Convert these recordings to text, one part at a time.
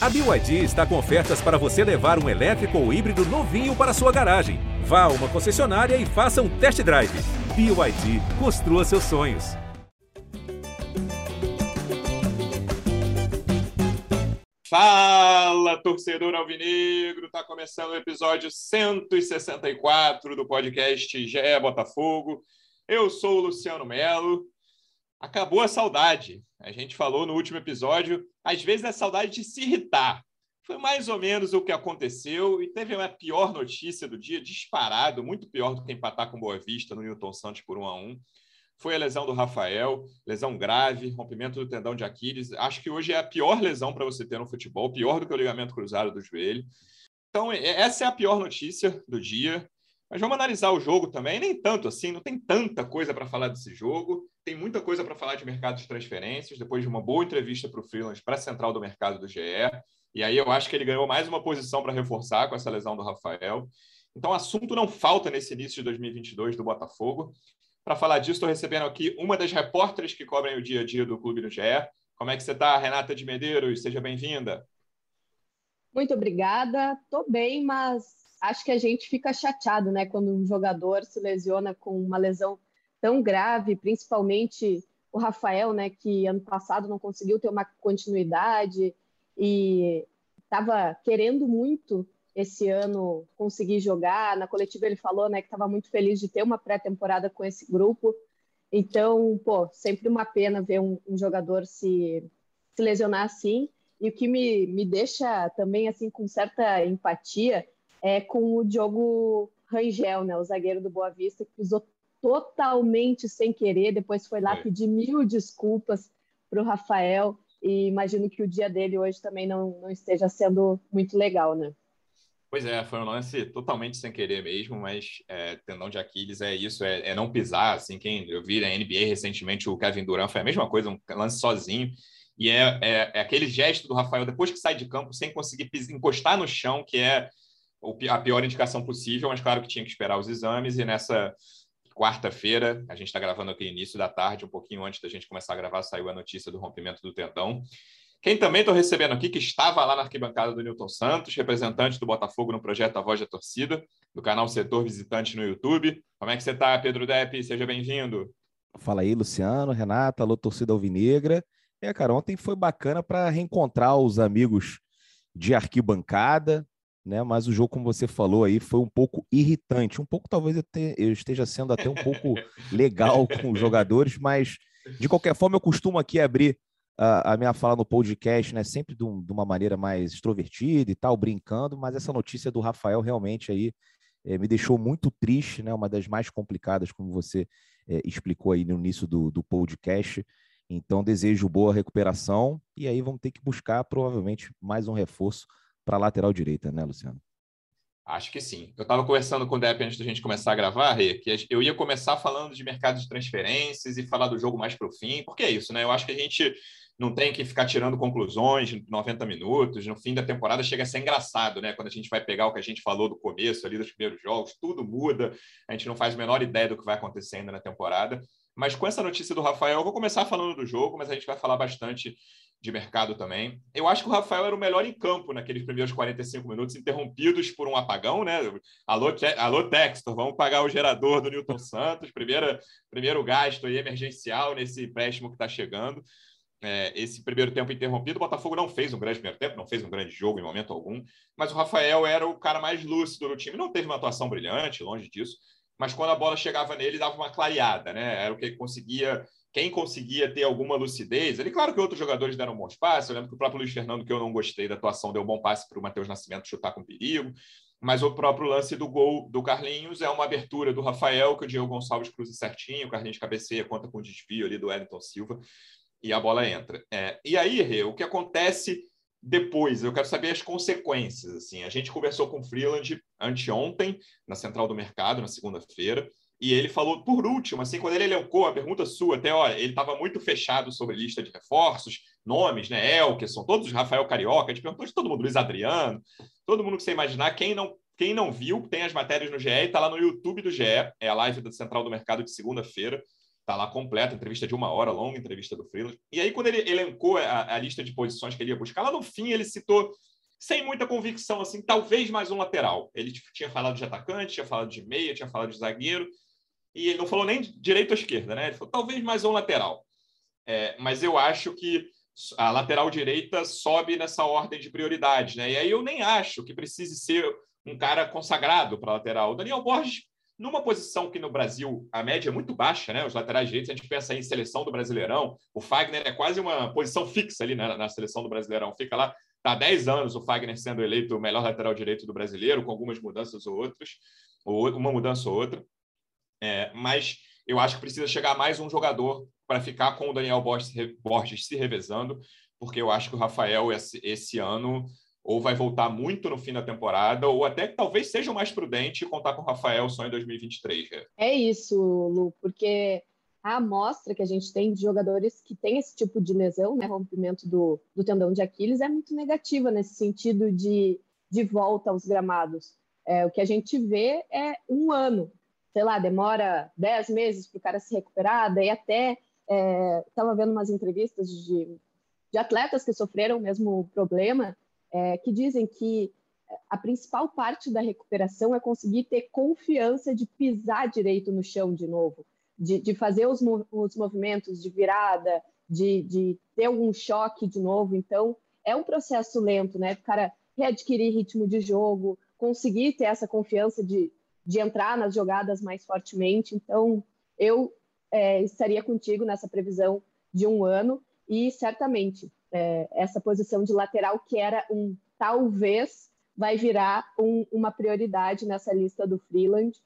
A BYD está com ofertas para você levar um elétrico ou híbrido novinho para sua garagem. Vá a uma concessionária e faça um test drive. BYD, construa seus sonhos. Fala, torcedor alvinegro! Tá começando o episódio 164 do podcast GE Botafogo. Eu sou o Luciano Melo. Acabou a saudade. A gente falou no último episódio, às vezes é saudade de se irritar. Foi mais ou menos o que aconteceu e teve uma pior notícia do dia, disparado, muito pior do que empatar com Boa Vista no Newton Santos por 1 a 1 foi a lesão do Rafael, lesão grave, rompimento do tendão de Aquiles. Acho que hoje é a pior lesão para você ter no futebol, pior do que o ligamento cruzado do joelho. Então, essa é a pior notícia do dia. Mas vamos analisar o jogo também. Nem tanto assim, não tem tanta coisa para falar desse jogo. Tem muita coisa para falar de mercado de transferências, depois de uma boa entrevista para o Freelance, para a central do mercado do GE. E aí eu acho que ele ganhou mais uma posição para reforçar com essa lesão do Rafael. Então, assunto não falta nesse início de 2022 do Botafogo. Para falar disso, estou recebendo aqui uma das repórteres que cobrem o dia a dia do Clube do GE. Como é que você está, Renata de Medeiros? Seja bem-vinda. Muito obrigada. Estou bem, mas acho que a gente fica chateado, né, quando um jogador se lesiona com uma lesão tão grave, principalmente o Rafael, né, que ano passado não conseguiu ter uma continuidade e estava querendo muito esse ano conseguir jogar. Na coletiva ele falou, né, que estava muito feliz de ter uma pré-temporada com esse grupo. Então, pô, sempre uma pena ver um, um, jogador se, se lesionar assim. E o que me, me deixa também assim com certa empatia é com o Diogo Rangel, né, o zagueiro do Boa Vista, que usou totalmente sem querer, depois foi lá é. pedir mil desculpas para o Rafael. E imagino que o dia dele hoje também não, não esteja sendo muito legal, né? Pois é, foi um lance totalmente sem querer mesmo, mas é, tendão de Aquiles é isso, é, é, não pisar, assim, quem eu vi na NBA recentemente, o Kevin Durant foi a mesma coisa, um lance sozinho, e é, é, é aquele gesto do Rafael depois que sai de campo, sem conseguir encostar no chão, que é a pior indicação possível, mas claro que tinha que esperar os exames, e nessa quarta-feira, a gente está gravando aqui início da tarde, um pouquinho antes da gente começar a gravar, saiu a notícia do rompimento do tendão, quem também estou recebendo aqui, que estava lá na arquibancada do Newton Santos, representante do Botafogo no projeto A Voz da Torcida, do canal Setor Visitante no YouTube. Como é que você está, Pedro Depp? Seja bem-vindo. Fala aí, Luciano, Renata, alô, torcida alvinegra. É, cara, ontem foi bacana para reencontrar os amigos de arquibancada, né? Mas o jogo, como você falou aí, foi um pouco irritante. Um pouco, talvez eu, te, eu esteja sendo até um pouco legal com os jogadores, mas de qualquer forma, eu costumo aqui abrir a, minha fala no podcast, né, sempre de, um, de, uma maneira mais extrovertida e tal, brincando, mas essa notícia do Rafael realmente aí é, me deixou muito triste, né, uma das mais complicadas, como você é, explicou aí no início do, do podcast. Então, desejo boa recuperação e aí vamos ter que buscar provavelmente mais um reforço para a lateral direita, né, Luciano? Acho que sim. Eu estava conversando com o Depp antes da gente começar a gravar, Rê, que eu ia começar falando de mercado de transferências e falar do jogo mais para o fim, porque é isso, né? Eu acho que a gente não tem que ficar tirando conclusões em 90 minutos. No fim da temporada chega a ser engraçado, né? Quando a gente vai pegar o que a gente falou do começo ali dos primeiros jogos, tudo muda, a gente não faz a menor ideia do que vai acontecendo na temporada. Mas com essa notícia do Rafael, eu vou começar falando do jogo, mas a gente vai falar bastante de mercado também. Eu acho que o Rafael era o melhor em campo naqueles primeiros 45 minutos, interrompidos por um apagão, né? Alô, alô Textor, vamos pagar o gerador do Newton Santos, primeira, primeiro gasto emergencial nesse empréstimo que está chegando é, esse primeiro tempo interrompido. O Botafogo não fez um grande primeiro tempo, não fez um grande jogo em momento algum, mas o Rafael era o cara mais lúcido do time. Não teve uma atuação brilhante, longe disso, mas quando a bola chegava nele, dava uma clareada, né? Era o que conseguia. Quem conseguia ter alguma lucidez, ele, claro que outros jogadores deram bons passes. Eu lembro que o próprio Luiz Fernando, que eu não gostei da atuação, deu um bom passe para o Matheus Nascimento chutar com perigo. Mas o próprio lance do gol do Carlinhos é uma abertura do Rafael, que o Diego Gonçalves cruza certinho, o Carlinhos cabeceia, conta com o desvio ali do Wellington Silva e a bola entra. É, e aí, o que acontece depois? Eu quero saber as consequências. Assim, a gente conversou com o Freeland anteontem, na Central do Mercado, na segunda-feira, e ele falou, por último, assim, quando ele elencou a pergunta sua, até, olha, ele estava muito fechado sobre lista de reforços, nomes, né, Elkerson, todos Rafael Carioca, a gente perguntou de todo mundo, Luiz Adriano, todo mundo que você imaginar, quem não, quem não viu, tem as matérias no GE, está lá no YouTube do GE, é a live da Central do Mercado de segunda-feira, Tá lá completa, entrevista de uma hora, longa entrevista do Freeland. E aí, quando ele elencou a, a lista de posições que ele ia buscar, lá no fim ele citou sem muita convicção, assim, talvez mais um lateral. Ele tipo, tinha falado de atacante, tinha falado de meia, tinha falado de zagueiro, e ele não falou nem direita ou esquerda, né? Ele falou talvez mais um lateral. É, mas eu acho que a lateral direita sobe nessa ordem de prioridade, né? E aí eu nem acho que precise ser um cara consagrado para lateral. O Daniel Borges, numa posição que no Brasil a média é muito baixa, né? Os laterais direitos, a gente pensa em seleção do Brasileirão, o Fagner é quase uma posição fixa ali né? na seleção do Brasileirão, fica lá Está há 10 anos o Fagner sendo eleito o melhor lateral direito do brasileiro, com algumas mudanças ou outras, ou uma mudança ou outra. É, mas eu acho que precisa chegar mais um jogador para ficar com o Daniel Borges se revezando, porque eu acho que o Rafael esse, esse ano ou vai voltar muito no fim da temporada, ou até talvez seja mais prudente contar com o Rafael só em 2023. É isso, Lu, porque a amostra que a gente tem de jogadores que têm esse tipo de lesão, né, rompimento do, do tendão de Aquiles, é muito negativa nesse sentido de, de volta aos gramados. É, o que a gente vê é um ano, sei lá, demora dez meses para o cara se recuperar, daí até estava é, vendo umas entrevistas de, de atletas que sofreram o mesmo problema, é, que dizem que a principal parte da recuperação é conseguir ter confiança de pisar direito no chão de novo de, de fazer os, os, movimentos de virada, de, de ter algum choque de novo. Então, é um processo lento, né? O cara readquirir ritmo de jogo, conseguir ter essa confiança de, de entrar nas jogadas mais fortemente. Então, eu é, estaria contigo nessa previsão de um ano e certamente é, essa posição de lateral que era um talvez vai virar um, uma prioridade nessa lista do Freeland.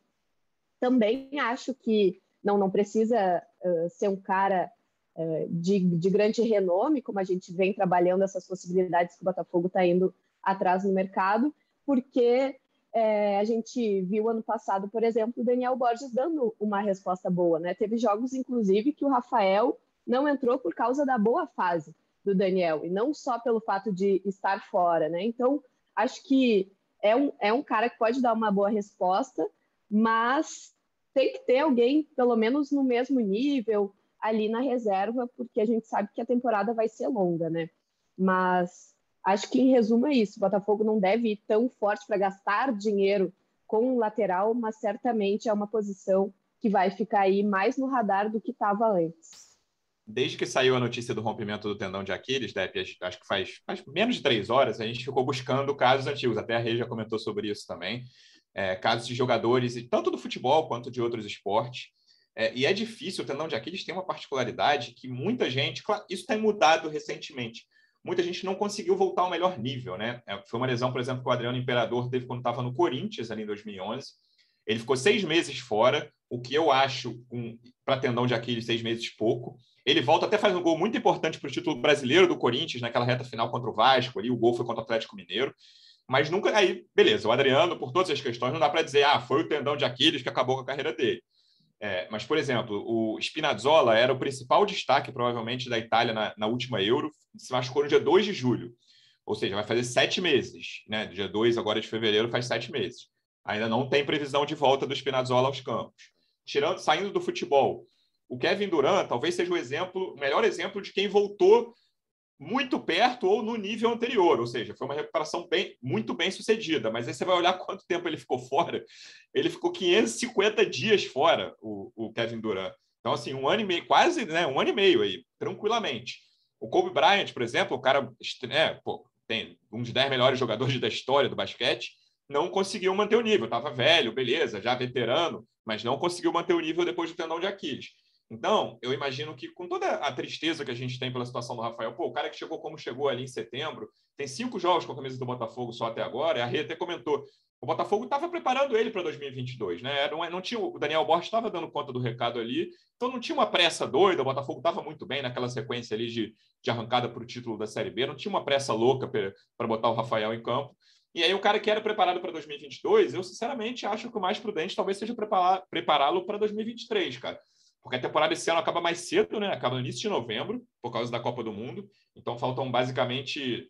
Também acho que não, não precisa uh, ser um cara uh, de, de grande renome, como a gente vem trabalhando essas possibilidades que o Botafogo está indo atrás no mercado, porque é, a gente viu ano passado, por exemplo, o Daniel Borges dando uma resposta boa, né? Teve jogos, inclusive, que o Rafael não entrou por causa da boa fase do Daniel, e não só pelo fato de estar fora, né? Então, acho que é um, é um cara que pode dar uma boa resposta, mas tem que ter alguém, pelo menos no mesmo nível, ali na reserva, porque a gente sabe que a temporada vai ser longa, né? Mas acho que, em resumo, é isso. O Botafogo não deve ir tão forte para gastar dinheiro com o lateral, mas certamente é uma posição que vai ficar aí mais no radar do que estava antes. Desde que saiu a notícia do rompimento do tendão de Aquiles, Depp, acho que faz, faz menos de três horas, a gente ficou buscando casos antigos. Até a Rei já comentou sobre isso também é, casos de jogadores, tanto do futebol quanto de outros esportes. É, e é difícil, o tendão de Aquiles tem uma particularidade que muita gente, claro, isso tem mudado recentemente, muita gente não conseguiu voltar ao melhor nível, né? É, foi uma lesão, por exemplo, que o Adriano Imperador teve quando estava no Corinthians, ali em 2011. Ele ficou seis meses fora, o que eu acho, um, para tendão de Aquiles, seis meses pouco. Ele volta até faz um gol muito importante para o título brasileiro do Corinthians, naquela reta final contra o Vasco, ali o gol foi contra o Atlético Mineiro. Mas nunca. Aí, beleza, o Adriano, por todas as questões, não dá para dizer, ah, foi o tendão de Aquiles que acabou com a carreira dele. É, mas, por exemplo, o Spinazzola era o principal destaque, provavelmente, da Itália na, na, última Euro, se machucou no dia 2 de julho. Ou seja, vai fazer sete meses. Né? Dia 2 agora de fevereiro faz sete meses. Ainda não tem previsão de volta do Spinazzola aos campos. Tirando, saindo do futebol, o Kevin Durant talvez seja o exemplo, o melhor exemplo de quem voltou muito perto ou no nível anterior, ou seja, foi uma recuperação bem, muito bem sucedida. Mas aí você vai olhar quanto tempo ele ficou fora. Ele ficou 550 dias fora, o, o Kevin Durant. Então, assim, um ano e meio, quase né, um ano e meio aí, tranquilamente. O Kobe Bryant, por exemplo, o cara né, pô, tem um dos 10 melhores jogadores da história do basquete, não conseguiu manter o nível. Estava velho, beleza, já veterano, mas não conseguiu manter o nível depois do tendão de Aquiles. Então, eu imagino que com toda a tristeza que a gente tem pela situação do Rafael, pô, o cara que chegou como chegou ali em setembro, tem cinco jogos com a camisa do Botafogo só até agora, e a Rê até comentou, o Botafogo estava preparando ele para 2022, né? Não, não tinha, o Daniel Borges estava dando conta do recado ali, então não tinha uma pressa doida, o Botafogo estava muito bem naquela sequência ali de, de arrancada para o título da Série B, não tinha uma pressa louca para botar o Rafael em campo. E aí o cara que era preparado para 2022, eu sinceramente acho que o mais prudente talvez seja prepará-lo para 2023, cara porque a temporada esse ano acaba mais cedo, né? Acaba no início de novembro, por causa da Copa do Mundo. Então faltam basicamente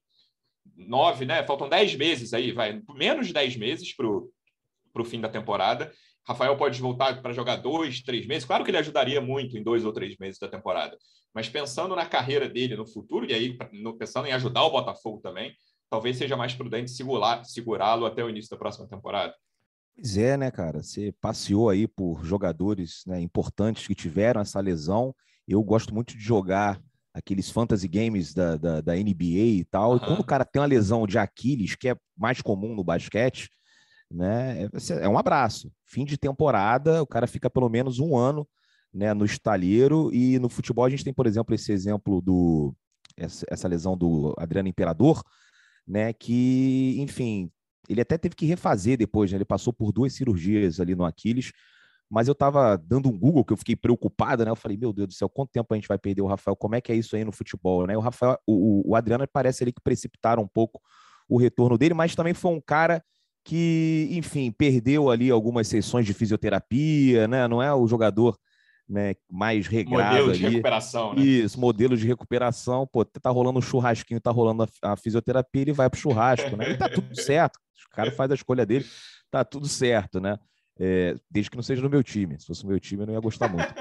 nove, né? Faltam dez meses aí, vai, menos de dez meses para o fim da temporada. Rafael pode voltar para jogar dois, três meses. Claro que ele ajudaria muito em dois ou três meses da temporada. Mas pensando na carreira dele no futuro, e aí pensando em ajudar o Botafogo também, talvez seja mais prudente segurá-lo até o início da próxima temporada. Pois é, né, cara? Você passeou aí por jogadores né, importantes que tiveram essa lesão. Eu gosto muito de jogar aqueles fantasy games da, da, da NBA e tal. Uhum. E quando o cara tem uma lesão de Aquiles, que é mais comum no basquete, né? É, é um abraço. Fim de temporada, o cara fica pelo menos um ano né, no estalheiro. E no futebol a gente tem, por exemplo, esse exemplo do essa, essa lesão do Adriano Imperador, né? Que, enfim, ele até teve que refazer depois, né? Ele passou por duas cirurgias ali no Aquiles. Mas eu estava dando um Google que eu fiquei preocupado, né? Eu falei, meu Deus do céu, quanto tempo a gente vai perder o Rafael? Como é que é isso aí no futebol, né? O Rafael, o, o Adriano parece ali que precipitaram um pouco o retorno dele, mas também foi um cara que, enfim, perdeu ali algumas sessões de fisioterapia, né? Não é o jogador né, mais regrado modelo de recuperação, né? Isso, modelo de recuperação. Pô, tá rolando um churrasquinho, tá rolando a, a fisioterapia, ele vai pro churrasco, né? E tá tudo certo. O cara faz a escolha dele, tá tudo certo, né? É, desde que não seja no meu time. Se fosse o meu time, eu não ia gostar muito.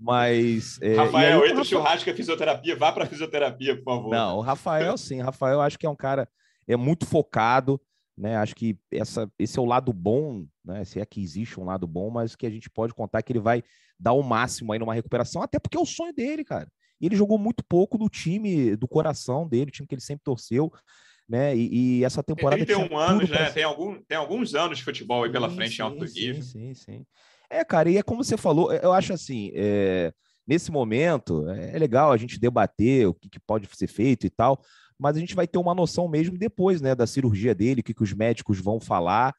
Mas. É, Rafael, entre o churrasco e a fisioterapia, vá para fisioterapia, por favor. Não, o Rafael, sim. Rafael, acho que é um cara é muito focado, né? Acho que essa, esse é o lado bom, né? Se é que existe um lado bom, mas que a gente pode contar que ele vai dar o máximo aí numa recuperação, até porque é o sonho dele, cara. E ele jogou muito pouco no time do coração dele, o time que ele sempre torceu. Né? E, e essa temporada. Tem 31 anos, né? Pra... Tem, algum, tem alguns anos de futebol aí pela frente sim, em alto nível. Sim, sim, sim. É, cara, e é como você falou, eu acho assim, é, nesse momento é, é legal a gente debater o que, que, pode ser feito e tal, mas a gente vai ter uma noção mesmo depois, né, da cirurgia dele, o que, que os médicos vão falar.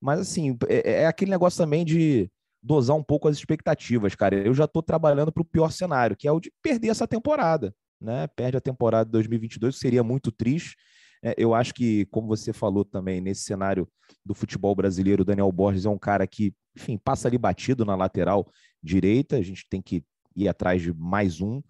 Mas assim, é, é aquele negócio também de dosar um pouco as expectativas, cara. Eu já estou trabalhando para o pior cenário, que é o de perder essa temporada, né? Perde a temporada de 2022, seria muito triste. É, eu acho que, como você falou também, nesse cenário do futebol brasileiro, o Daniel Borges é um cara que, enfim, passa ali batido na lateral direita. A gente tem que ir atrás de mais um.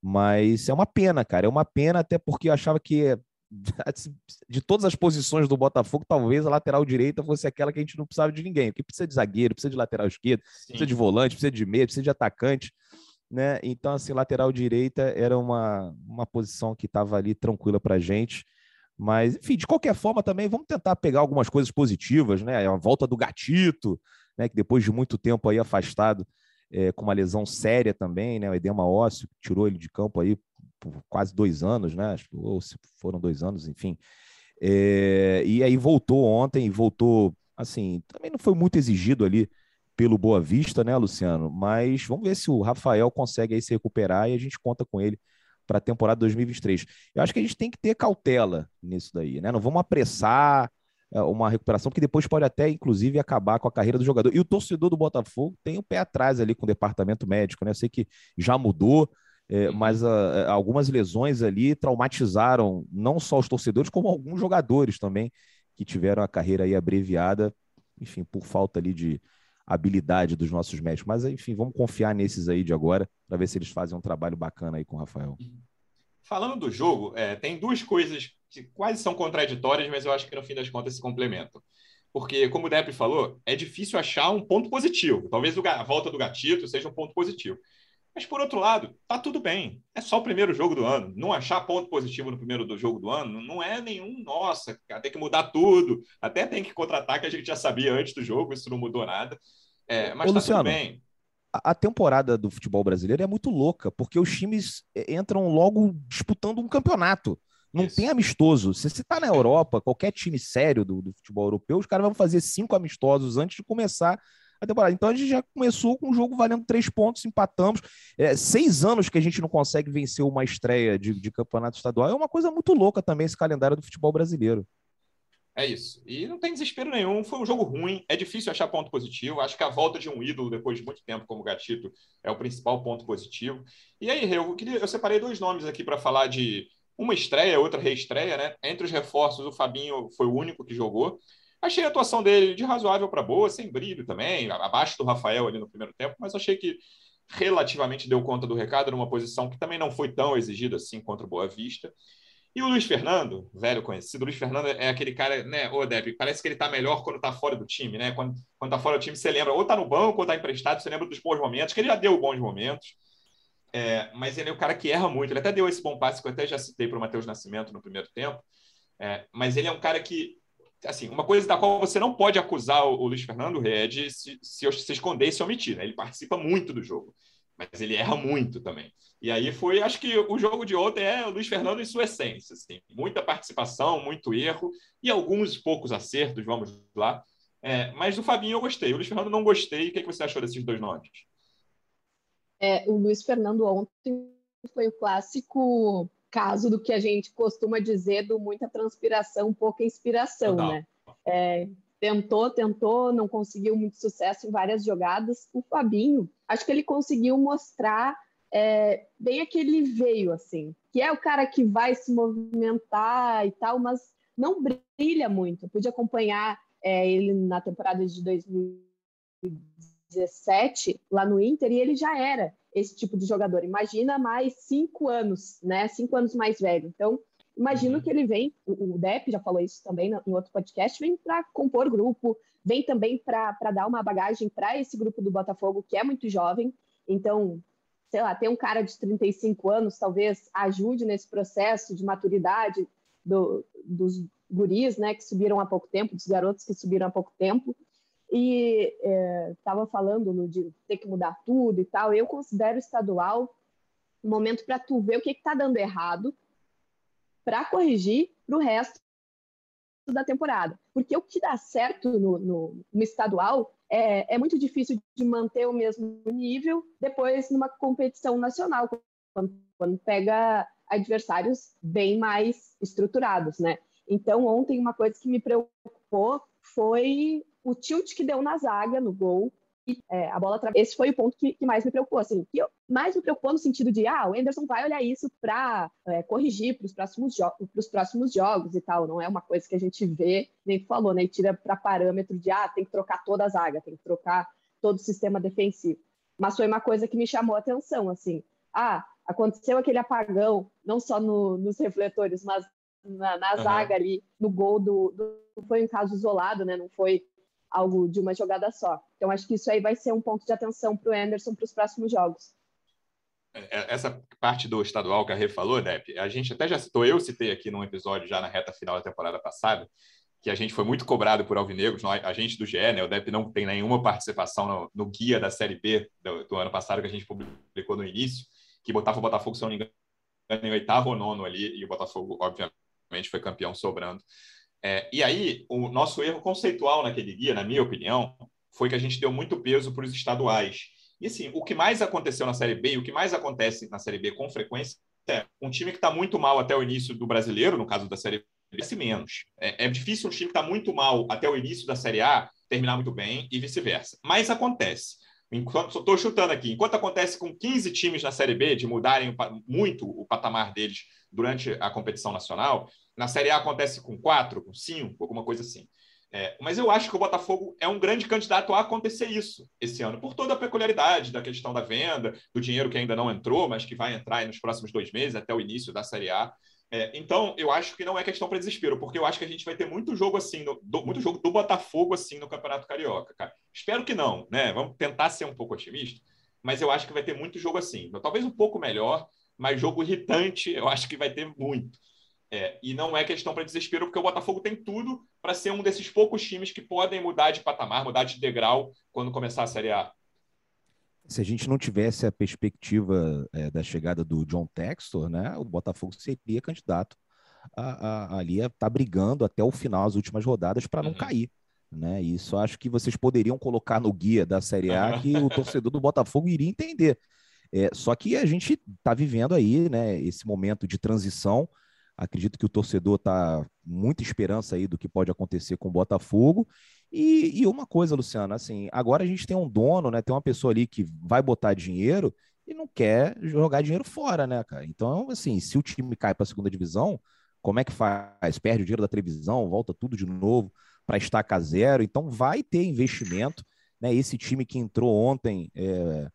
Mas é uma pena, cara. É uma pena, até porque eu achava que de todas as posições do Botafogo, talvez a lateral direita fosse aquela que a gente não precisava de ninguém. Porque precisa de zagueiro, precisa de lateral esquerdo, Sim. precisa de volante, precisa de meia, precisa de atacante. Né? Então, assim, lateral direita era uma, uma posição que estava ali tranquila para a gente. Mas, enfim, de qualquer forma também, vamos tentar pegar algumas coisas positivas, né? A volta do Gatito, né? Que depois de muito tempo aí afastado, é, com uma lesão séria também, né? O edema ósseo, tirou ele de campo aí por quase dois anos, né? Ou se foram dois anos, enfim. É, e aí voltou ontem, voltou, assim, também não foi muito exigido ali pelo Boa Vista, né, Luciano? Mas vamos ver se o Rafael consegue aí se recuperar e a gente conta com ele para a temporada 2023. Eu acho que a gente tem que ter cautela nisso daí, né? Não vamos apressar, é, uma recuperação que depois pode até, inclusive, acabar com a carreira do jogador. E o torcedor do Botafogo tem o pé atrás ali com o departamento médico, né? Eu sei que já mudou, é, uhum. mas uh, algumas lesões ali traumatizaram não só os torcedores, como alguns jogadores também que tiveram a carreira aí abreviada, enfim, por falta ali de habilidade dos nossos médicos. Mas, enfim, vamos confiar nesses aí de agora para ver se eles fazem um trabalho bacana aí com o Rafael. Uhum. Falando do jogo, é, tem duas coisas que quase são contraditórias, mas eu acho que no fim das contas se complementam. Porque, como o Depp falou, é difícil achar um ponto positivo. Talvez a volta do gatito seja um ponto positivo. Mas, por outro lado, tá tudo bem. É só o primeiro jogo do ano. Não achar ponto positivo no primeiro do jogo do ano não é nenhum, nossa, tem que mudar tudo. Até tem que contratar, que a gente já sabia antes do jogo, isso não mudou nada. É, mas Ô, tá Luciano, tudo bem a temporada do futebol brasileiro é muito louca, porque os times é, entram logo disputando um campeonato. Não Isso. tem amistoso. Se você está na Europa, qualquer time sério do, do, futebol europeu, os caras vão fazer cinco amistosos antes de começar a temporada. Então a gente já começou com um jogo valendo três pontos, empatamos. É, seis anos que a gente não consegue vencer uma estreia de, de campeonato estadual. É uma coisa muito louca também esse calendário do futebol brasileiro. É isso. E não tem desespero nenhum. Foi um jogo ruim. É difícil achar ponto positivo. Acho que a volta de um ídolo depois de muito tempo, como Gatito, é o principal ponto positivo. E aí, eu, queria, eu separei dois nomes aqui para falar de uma estreia, outra reestreia, né? Entre os reforços, o Fabinho foi o único que jogou. Achei a atuação dele de razoável para boa, sem brilho também, abaixo do Rafael ali no primeiro tempo, mas achei que relativamente deu conta do recado numa posição que também não foi tão exigida assim contra o Boa Vista. E o Luiz Fernando, velho conhecido, o Luiz Fernando é aquele cara, né, ô Depp, parece que ele tá melhor quando tá fora do time, né? Quando, quando tá fora do time, você lembra, ou tá no banco, ou tá emprestado, você lembra dos bons momentos, que ele já deu bons momentos. É, mas ele é o cara que erra muito. Ele até deu esse bom passe que eu até já citei para o Matheus Nascimento no primeiro tempo. É, mas ele é um cara que, assim, uma coisa da qual você não pode acusar o, Luiz Fernando é de se, se, se esconder e se omitir. Né? Ele participa muito do jogo mas ele erra muito também. E aí foi, acho que o jogo de ontem é o Luiz Fernando em sua essência, assim, muita participação, muito erro e alguns poucos acertos, vamos lá. É, mas do Fabinho eu gostei, o Luiz Fernando não gostei. O que, é que você achou desses dois nomes? É, o Luiz Fernando ontem foi o clássico caso do que a gente costuma dizer do muita transpiração, pouca inspiração, Total. né? É, tentou, tentou, não conseguiu muito sucesso em várias jogadas. O Fabinho, acho que ele conseguiu mostrar é, bem aquele veio, assim, que é o cara que vai se movimentar e tal, mas não brilha muito. Eu pude acompanhar é, ele na temporada de 2017 lá no Inter e ele já era esse tipo de jogador. Imagina mais cinco anos, né? Cinco anos mais velho. Então, imagino uhum. que ele vem, o, o Depp já falou isso também em outro podcast, vem para compor grupo, vem também para dar uma bagagem para esse grupo do Botafogo, que é muito jovem. Então, sei lá, ter um cara de 35 anos talvez ajude nesse processo de maturidade do, dos guris, né, que subiram há pouco tempo, dos garotos que subiram há pouco tempo. E estava é, falando de ter que mudar tudo e tal. Eu considero estadual um momento para tu ver o que está dando errado para corrigir para o resto da temporada. Porque o que dá certo no, no, no estadual é, é, muito difícil de manter o mesmo nível depois numa competição nacional, quando, quando pega adversários bem mais estruturados, né? Então, ontem, uma coisa que me preocupou foi o tilt que deu na zaga, no gol, é, a bola Esse foi o ponto que, que, mais me preocupou, assim, que eu, mais me preocupou no sentido de, ah, o Anderson vai olhar isso para é, corrigir para os próximos, próximos jogos e tal, não é uma coisa que a gente vê, nem falou, né, e tira para parâmetro de, ah, tem que trocar toda a zaga, tem que trocar todo o sistema defensivo. Mas foi uma coisa que me chamou a atenção, assim, ah, aconteceu aquele apagão, não só no, nos refletores, mas na, na uhum. zaga ali, no gol do, do, Foi um caso isolado, né? Não foi algo de uma jogada só. Então, acho que isso aí vai ser um ponto de atenção para o Anderson para os próximos jogos. É, é, essa parte do estadual que a Rê falou, Depp, a gente até já citou, eu citei aqui num episódio já na reta final da temporada passada, que a gente foi muito cobrado por Alvinegros, a gente do GE, né, o Depp não tem nenhuma participação no, no guia da Série B do, do, ano passado que a gente publicou no início, que botava o Botafogo, se não me engano, em oitavo ou nono ali, e o Botafogo, obviamente, foi campeão sobrando. É, e aí, o nosso erro conceitual naquele guia, na minha opinião, foi que a gente deu muito peso para os estaduais. E assim, o que mais aconteceu na Série B, e o que mais acontece na Série B com frequência, é um time que está muito mal até o início do brasileiro, no caso da Série B, se menos. É, é difícil um time que está muito mal até o início da Série A terminar muito bem e vice-versa. Mas acontece. Enquanto estou chutando aqui, enquanto acontece com 15 times na Série B de mudarem muito o patamar deles durante a competição nacional, na Série A acontece com quatro, com cinco, alguma coisa assim. É, mas eu acho que o Botafogo é um grande candidato a acontecer isso esse ano, por toda a peculiaridade da questão da venda, do dinheiro que ainda não entrou, mas que vai entrar nos próximos dois meses, até o início da Série A. É, então, eu acho que não é questão para desespero, porque eu acho que a gente vai ter muito jogo assim, no, do, muito jogo do Botafogo assim no Campeonato Carioca, cara. Espero que não, né? Vamos tentar ser um pouco otimista, mas eu acho que vai ter muito jogo assim. Talvez um pouco melhor, mas jogo irritante, eu acho que vai ter muito. É, e não é questão para desespero, porque o Botafogo tem tudo para ser um desses poucos times que podem mudar de patamar, mudar de degrau quando começar a Série A. Se a gente não tivesse a perspectiva é, da chegada do John Textor, né, o Botafogo seria candidato a, a, ali a estar tá brigando até o final, as últimas rodadas, para não uhum. cair. Né? Isso acho que vocês poderiam colocar no guia da Série A que o torcedor do Botafogo iria entender. É, só que a gente está vivendo aí né, esse momento de transição Acredito que o torcedor está muita esperança aí do que pode acontecer com o Botafogo. E, e, uma coisa, Luciano, assim, agora a gente tem um dono, né? Tem uma pessoa ali que vai botar dinheiro e não quer jogar dinheiro fora, né, cara? Então, assim, se o time cai para a segunda divisão, como é que faz? Perde o dinheiro da televisão, volta tudo de novo para estacar zero. Então, vai ter investimento, né? Esse time que entrou ontem, é,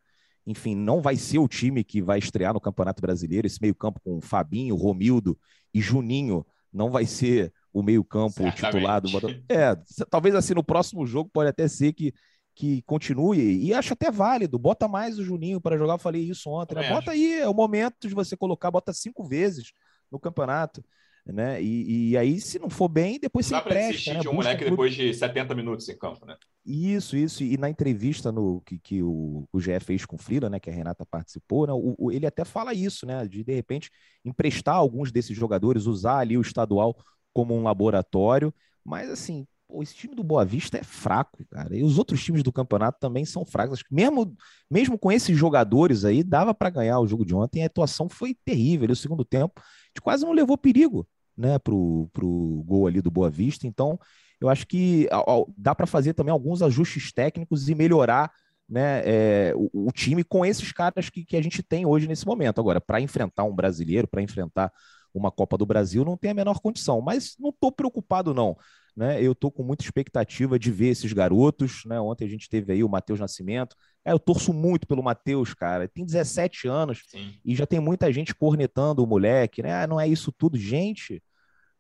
enfim, não vai ser o time que vai estrear no Campeonato Brasileiro. Esse meio-campo com Fabinho, Romildo e Juninho não vai ser o meio-campo titulado. É, talvez assim no próximo jogo pode até ser que, que continue. E acho até válido. Bota mais o Juninho para jogar. Eu falei isso ontem. Né? Bota aí, é o momento de você colocar, bota cinco vezes no campeonato né? E, e, aí, se não for bem, depois você empresta. Né? de um moleque clube... depois de 70 minutos em campo, né? Isso, isso. E na entrevista no, que, que o, o GE fez com o Frila, né? Que a Renata participou, né? O, o, ele até fala isso, né? De, de repente, emprestar alguns desses jogadores, usar ali o estadual como um laboratório. Mas, assim, pô, esse time do Boa Vista é fraco, cara. E os outros times do campeonato também são fracos. Mesmo, mesmo com esses jogadores aí, dava para ganhar o jogo de ontem. A atuação foi terrível. o segundo tempo, de quase não levou perigo né, pro, pro gol ali do Boa Vista. Então, eu acho que ó, dá para fazer também alguns ajustes técnicos e melhorar né, é, o, o, time com esses caras que, que a gente tem hoje nesse momento. Agora, para enfrentar um brasileiro, para enfrentar uma Copa do Brasil, não tem a menor condição. Mas não estou preocupado, não. Né? Eu estou com muita expectativa de ver esses garotos. Né? Ontem a gente teve aí o Matheus Nascimento. É, eu torço muito pelo Matheus, cara. Tem 17 anos Sim. e já tem muita gente cornetando o moleque. Né? Ah, não é isso tudo. Gente,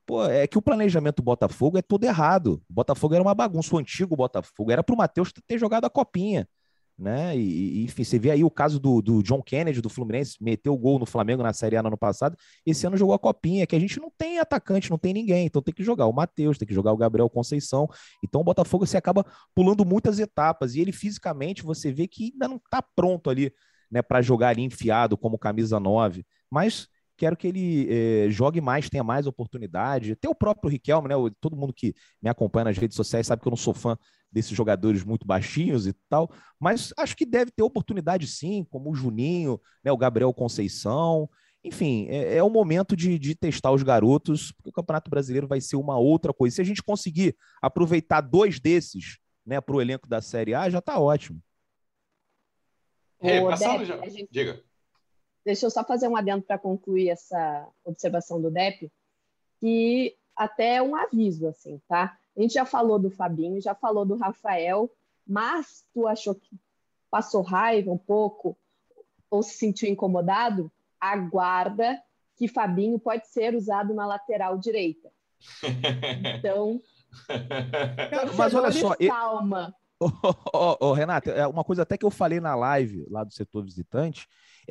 Pô, é que o planejamento do Botafogo é todo errado. O Botafogo era uma bagunça, o antigo Botafogo. Era para o Matheus ter jogado a copinha. Né? E, enfim, você vê aí o caso do, do, John Kennedy do Fluminense, meteu o gol no Flamengo na Série A no ano passado, esse ano jogou a copinha, que a gente não tem atacante, não tem ninguém, então tem que jogar o Matheus, tem que jogar o Gabriel Conceição. Então o Botafogo você acaba pulando muitas etapas e ele fisicamente você vê que ainda não está pronto ali, né, para jogar ali enfiado como camisa 9, mas quero que ele eh, jogue mais, tenha mais oportunidade. Até o próprio Riquelme, né? Todo mundo que me acompanha nas redes sociais sabe que eu não sou fã desses jogadores muito baixinhos e tal, mas acho que deve ter oportunidade sim, como o Juninho, né, o Gabriel Conceição. Enfim, é, é o momento de, de, testar os garotos, porque o Campeonato Brasileiro vai ser uma outra coisa. Se a gente conseguir aproveitar dois desses né, para o elenco da Série A, já está ótimo. É, passando já. Gente... Diga. Deixa eu só fazer um adendo para concluir essa observação do DEP, que até é um aviso, assim, tá? A gente já falou do Fabinho, já falou do Rafael, mas tu achou que passou raiva um pouco ou se sentiu incomodado? Aguarda que Fabinho pode ser usado na lateral direita. Então, mas olha só, calma. Ô, oh, oh, Renato, é uma coisa até que eu falei na live lá do setor visitante,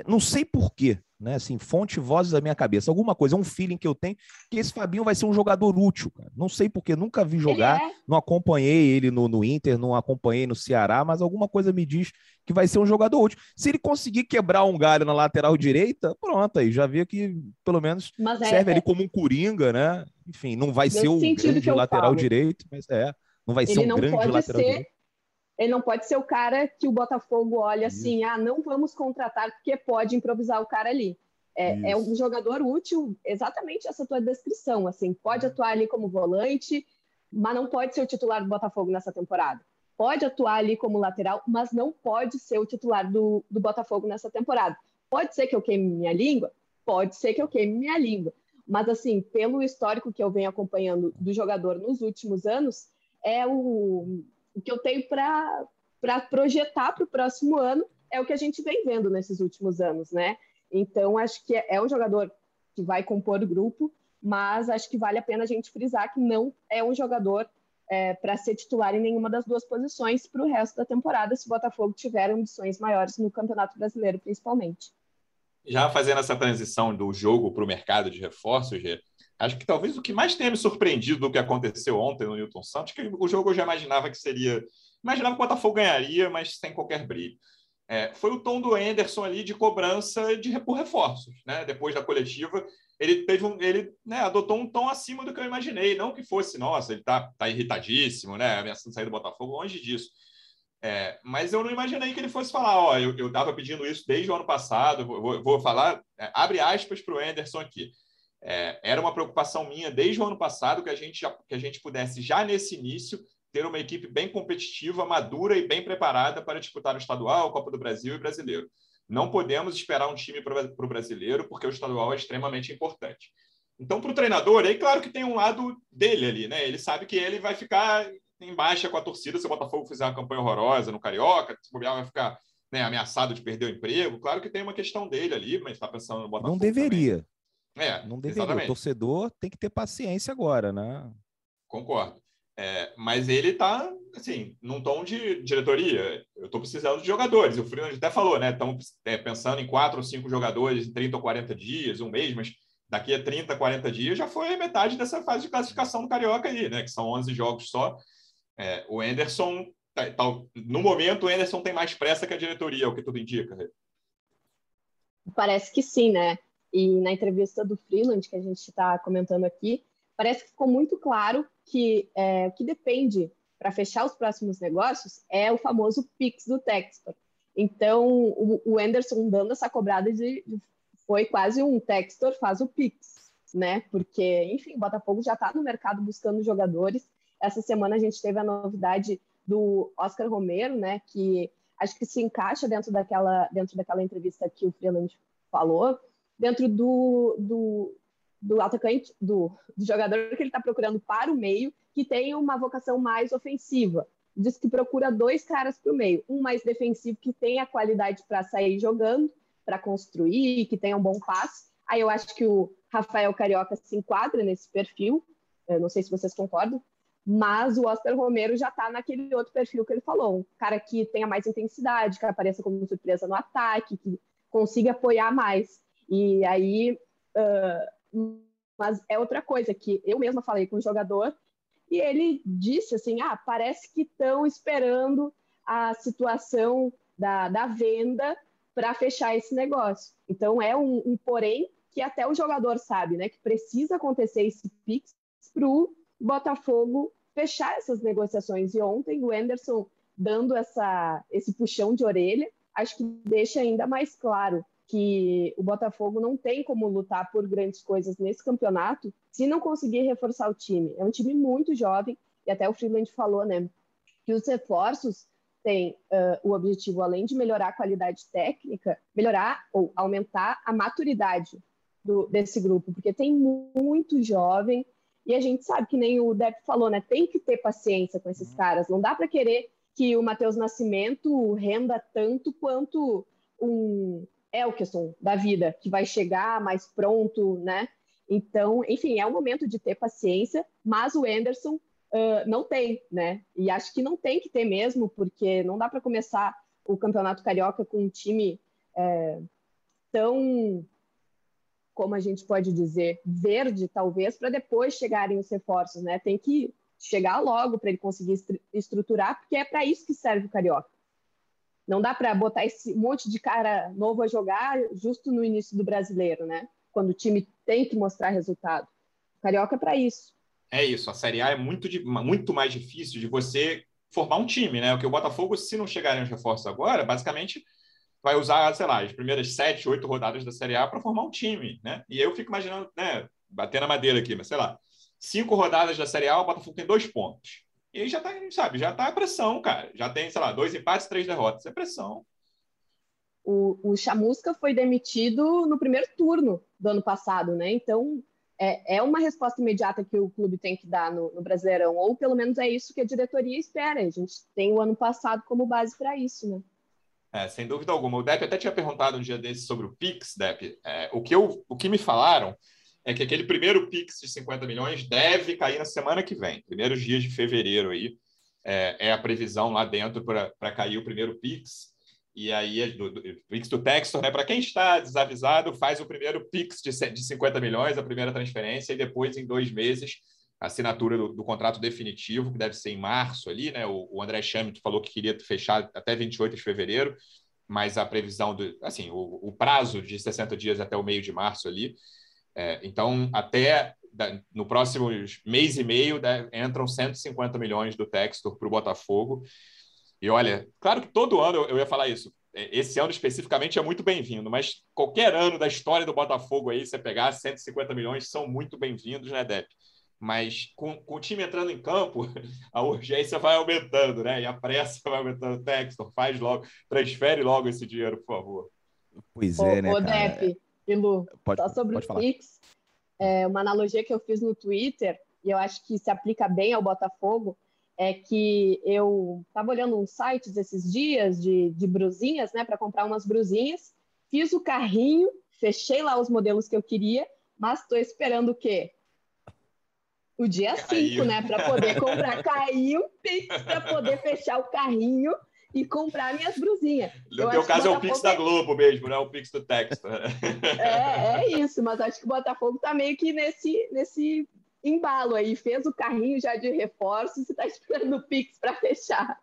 não sei porquê, né? Assim, fonte vozes da minha cabeça. Alguma coisa, um feeling que eu tenho que esse Fabinho vai ser um jogador útil, cara. Não sei porquê, nunca vi jogar, é. não acompanhei ele no, no Inter, não acompanhei no Ceará, mas alguma coisa me diz que vai ser um jogador útil. Se ele conseguir quebrar um galho na lateral direita, pronto, aí já vi que pelo menos mas serve é, ali como um coringa, né? Enfim, não vai ser o grande lateral falo. direito, mas é, não vai ele ser um grande lateral ser... direito ele não pode ser o cara que o Botafogo olha assim, ah, não vamos contratar porque pode improvisar o cara ali. É, é, um jogador útil, exatamente essa tua descrição, assim, pode atuar ali como volante, mas não pode ser o titular do Botafogo nessa temporada. Pode atuar ali como lateral, mas não pode ser o titular do, do Botafogo nessa temporada. Pode ser que eu queime minha língua? Pode ser que eu queime minha língua. Mas, assim, pelo histórico que eu venho acompanhando do jogador nos últimos anos, é o, o que eu tenho para projetar para o próximo ano é o que a gente vem vendo nesses últimos anos, né? Então, acho que é um jogador que vai compor o grupo, mas acho que vale a pena a gente frisar que não é um jogador é, para ser titular em nenhuma das duas posições para o resto da temporada, se o Botafogo tiver ambições maiores no Campeonato Brasileiro, principalmente. Já fazendo essa transição do jogo para o mercado de reforços, Acho que talvez o que mais tenha me surpreendido do que aconteceu ontem no Newton Santos, que o jogo eu já imaginava que seria. Imaginava que o Botafogo ganharia, mas sem qualquer brilho. É, foi o tom do Anderson ali de cobrança de por reforços. Né? Depois da coletiva, ele teve um, ele né, adotou um tom acima do que eu imaginei. Não que fosse, nossa, ele está tá irritadíssimo, né? Ameaçando sair do Botafogo, longe disso. É, mas eu não imaginei que ele fosse falar, ó, eu estava pedindo isso desde o ano passado, vou, vou falar, é, abre aspas para o Anderson aqui. É, era uma preocupação minha desde o ano passado que a gente, que a gente pudesse, já nesse início, ter uma equipe bem competitiva, madura e bem preparada para disputar o estadual, Copa do Brasil e brasileiro. Não podemos esperar um time para o brasileiro, porque o estadual é extremamente importante. Então, para o treinador, aí claro que tem um lado dele ali, né? Ele sabe que ele vai ficar em baixa com a torcida se o Botafogo fizer uma campanha horrorosa no Carioca, se o vai ficar né, ameaçado de perder o emprego. Claro que tem uma questão dele ali, mas está pensando no Botafogo. Não deveria. Também. É, não deveria. Exatamente. O torcedor tem que ter paciência agora, né? Concordo. É, mas ele está, assim, num tom de diretoria. Eu estou precisando de jogadores. O Freeland até falou, né? Estão é, pensando em quatro ou cinco jogadores em 30 ou 40 dias, um mês, mas daqui a 30, 40 dias já foi metade dessa fase de classificação do Carioca aí, né? Que são 11 jogos só. É, o Anderson, tá, tá, no momento, o Anderson tem mais pressa que a diretoria, é o que tudo indica. Parece que sim, né? E na entrevista do Freeland, que a gente está comentando aqui, parece que ficou muito claro que é, o que depende para fechar os próximos negócios é o famoso PIX do Textor. Então, o, o Anderson dando essa cobrada de, de foi quase um Textor faz o Pix, né? Porque, enfim, o Botafogo já está no mercado buscando jogadores. Essa semana a gente teve a novidade do Oscar Romero, né? Que acho que se encaixa dentro daquela, dentro daquela entrevista que o Freeland falou, dentro do, do, do atacante, do, do jogador que ele está procurando para o meio, que tem uma vocação mais ofensiva. Diz que procura dois caras para o meio, um mais defensivo que tem a qualidade para sair jogando para construir, que tenha um bom passe. Aí eu acho que o Rafael Carioca se enquadra nesse perfil, eu não sei se vocês concordam, mas o Oscar Romero já está naquele outro perfil que ele falou, um cara que tenha mais intensidade, que apareça como surpresa no ataque, que consiga apoiar mais. E aí, uh, mas é outra coisa que eu mesma falei com o jogador e ele disse assim, ah, parece que estão esperando a situação da, da venda para fechar esse negócio. Então é um, um, porém que até o jogador sabe, né, que precisa acontecer esse pix para o Botafogo fechar essas negociações. E ontem o Anderson dando essa, esse puxão de orelha, acho que deixa ainda mais claro que o Botafogo não tem como lutar por grandes coisas nesse campeonato se não conseguir reforçar o time. É um time muito jovem, e até o Freeland falou, né, que os reforços tem uh, o objetivo, além de melhorar a qualidade técnica, melhorar ou aumentar a maturidade do, desse grupo, porque tem muito jovem e a gente sabe que nem o Depp falou, né? Tem que ter paciência com esses uhum. caras. Não dá para querer que o Matheus Nascimento renda tanto quanto um Elkeson da vida, que vai chegar mais pronto, né? Então, enfim, é um momento de ter paciência, mas o Anderson uh, não tem, né? E acho que não tem que ter mesmo, porque não dá para começar o Campeonato Carioca com um time é, tão, como a gente pode dizer, verde, talvez, para depois chegarem os reforços, né? Tem que chegar logo para ele conseguir estruturar, porque é para isso que serve o Carioca. Não dá para botar esse monte de cara novo a jogar justo no início do brasileiro, né? Quando o time tem que mostrar resultado. O Carioca é para isso é isso. A Série A é muito, muito mais difícil de você formar um time, né? O que o Botafogo, se não chegarem os reforços agora, basicamente vai usar, sei lá, as primeiras sete, oito rodadas da Série A para formar um time, né? E eu fico imaginando, né? Bater na madeira aqui, mas sei lá, cinco rodadas da Série A, o Botafogo tem dois pontos. E aí já tá, sabe, já tá a pressão, cara. Já tem, sei lá, dois empates, três derrotas. É pressão. O, o Chamusca foi demitido no primeiro turno do ano passado, né? Então, é, é uma resposta imediata que o clube tem que dar no, no, Brasileirão, ou pelo menos é isso que a diretoria espera. A gente tem o ano passado como base para isso, né? É, sem dúvida alguma. O Depp até tinha perguntado um dia desses sobre o Pix, Depp. É, o, que eu, o que me falaram é que aquele primeiro Pix de 50 milhões deve cair na semana que vem, primeiros dias de fevereiro aí. É, é a previsão lá dentro para cair o primeiro Pix. E aí, do, do Pix do Textor, né? Para quem está desavisado, faz o primeiro Pix de, de 50 milhões, a primeira transferência, e depois, em dois meses, a assinatura do, do contrato definitivo, que deve ser em março ali, né? O, o André Chamit falou que queria fechar até 28 de fevereiro, mas a previsão do, assim, o, o prazo de 60 dias até o meio de março ali. É, então, até no próximo mês e meio, né, entram 150 milhões do Textor para o Botafogo. E olha, claro que todo ano eu ia falar isso. É, esse ano especificamente é muito bem-vindo, mas qualquer ano da história do Botafogo aí, você pegar 150 milhões, são muito bem-vindos, né, Depp? Mas com, com, o time entrando em campo, a urgência vai aumentando, né? E a pressa vai aumentando. Textor, faz logo, transfere logo esse dinheiro, por favor. Pois é, né? Ô, Depp e Lu, pode, só sobre o Pix, é uma analogia que eu fiz no Twitter, e eu acho que se aplica bem ao Botafogo, é que eu estava olhando uns sites esses dias de, de brusinhas, né, para comprar umas brusinhas, fiz o carrinho, fechei lá os modelos que eu queria, mas estou esperando o quê? O dia 5, né, para poder comprar. Caiu o Pix para poder fechar o carrinho e comprar minhas brusinhas. No teu caso é o Pix da Globo mesmo, não é o Pix do texto. É, é isso, mas acho que o Botafogo tá meio que nesse, nesse embalo aí, fez o carrinho já de reforços e está esperando o Pix para fechar.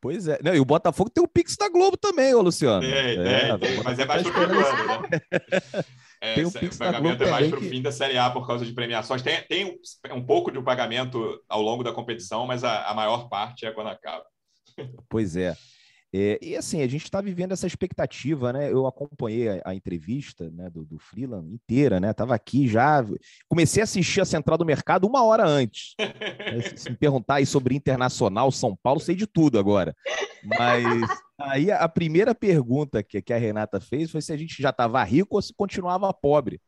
Pois é. Não, e o Botafogo tem o Pix da Globo também, ô Luciano. Tem, é, tem, mas é mais pro tá né? É, tem o, Pix o pagamento é mais para o que... fim da Série A por causa de premiações. Tem, tem um, pouco de um pagamento ao longo da competição, mas a, a maior parte é quando acaba. Pois é. É, e assim, a gente está vivendo essa expectativa, né? Eu acompanhei a, a entrevista né, do, do Freeland inteira, né? Tava aqui já. Comecei a assistir a Central do Mercado uma hora antes. Né? se, se, me perguntar aí sobre Internacional, São Paulo, sei de tudo agora. Mas aí a primeira pergunta que, que a Renata fez foi se a gente já estava rico ou se continuava pobre.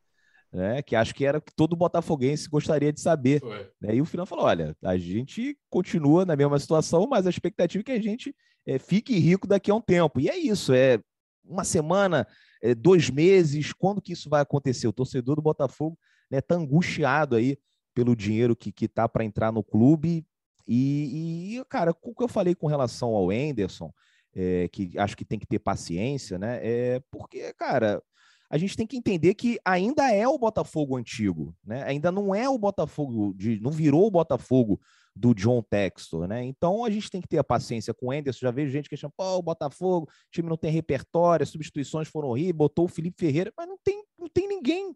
Né, que acho que era o que todo botafoguense gostaria de saber. Né? E o Freeland falou: olha, a gente continua na mesma situação, mas a expectativa é que a gente é, fique rico daqui a um tempo. E é isso, é uma semana, é, dois meses, quando que isso vai acontecer? O torcedor do Botafogo está né, tá angustiado aí pelo dinheiro que está para entrar no clube. E, e, cara, o que eu falei com relação ao Enderson, é, que acho que tem que ter paciência, né? É porque, cara, a gente tem que entender que ainda é o Botafogo antigo, né? Ainda não é o Botafogo de, não virou o Botafogo do John Textor, né? Então a gente tem que ter a paciência com o Enderson. Já vejo gente que chama, pô, o Botafogo, o time não tem repertório, as substituições foram horríveis, botou o Felipe Ferreira, mas não tem, não tem ninguém.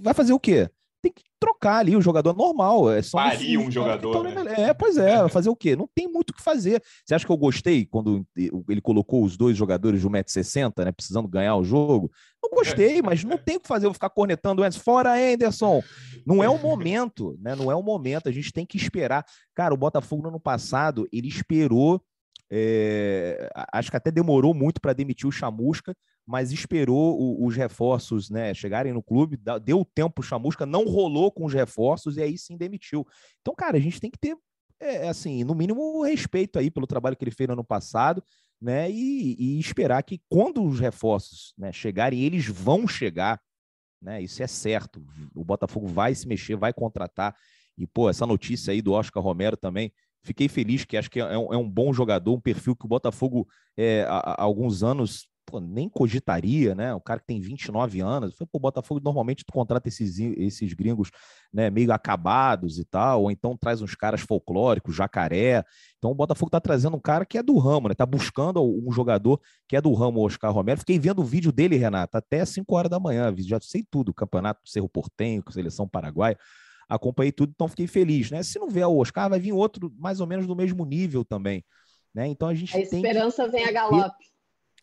Vai fazer o quê? Tem que trocar ali o jogador normal. É só Parir um jogador. né? É, pois é, fazer o quê? Não tem muito o que fazer. Você acha que eu gostei quando ele colocou os dois jogadores de 1,60m, né? Precisando ganhar o jogo? Não gostei, mas não tem o que fazer. Eu vou ficar cornetando antes. Fora, Anderson! Não é o momento, né? Não é o momento. A gente tem que esperar. Cara, o Botafogo no ano passado, ele esperou. É... acho que até demorou muito para demitir o Chamusca, mas esperou o, os reforços né, chegarem no clube, deu tempo o Chamusca, não rolou com os reforços e aí sim demitiu. Então, cara, a gente tem que ter, é, assim, no mínimo, respeito aí pelo trabalho que ele fez no ano passado, né? E, e esperar que quando os reforços né, chegarem, eles vão chegar, né? Isso é certo. O Botafogo vai se mexer, vai contratar. E, pô, essa notícia aí do Oscar Romero também, fiquei feliz, que acho que é um, é um bom jogador, um perfil que o Botafogo é, há, há alguns anos pô, nem cogitaria, né? O cara que tem 29 anos, foi pro Botafogo, normalmente tu contrata esses, esses gringos, né, meio acabados e tal, ou então traz uns caras folclóricos, jacaré. Então o Botafogo tá trazendo um cara que é do ramo, né? Tá buscando um jogador que é do ramo, o Oscar Romero. Fiquei vendo o vídeo dele, Renato, até 5 horas da manhã, já sei tudo, Campeonato Cerro Portenho, Seleção Paraguaia acompanhei tudo, então fiquei feliz, né? Se não vier o Oscar, vai vir outro mais ou menos do mesmo nível também, né? Então a gente a esperança que... vem a galope.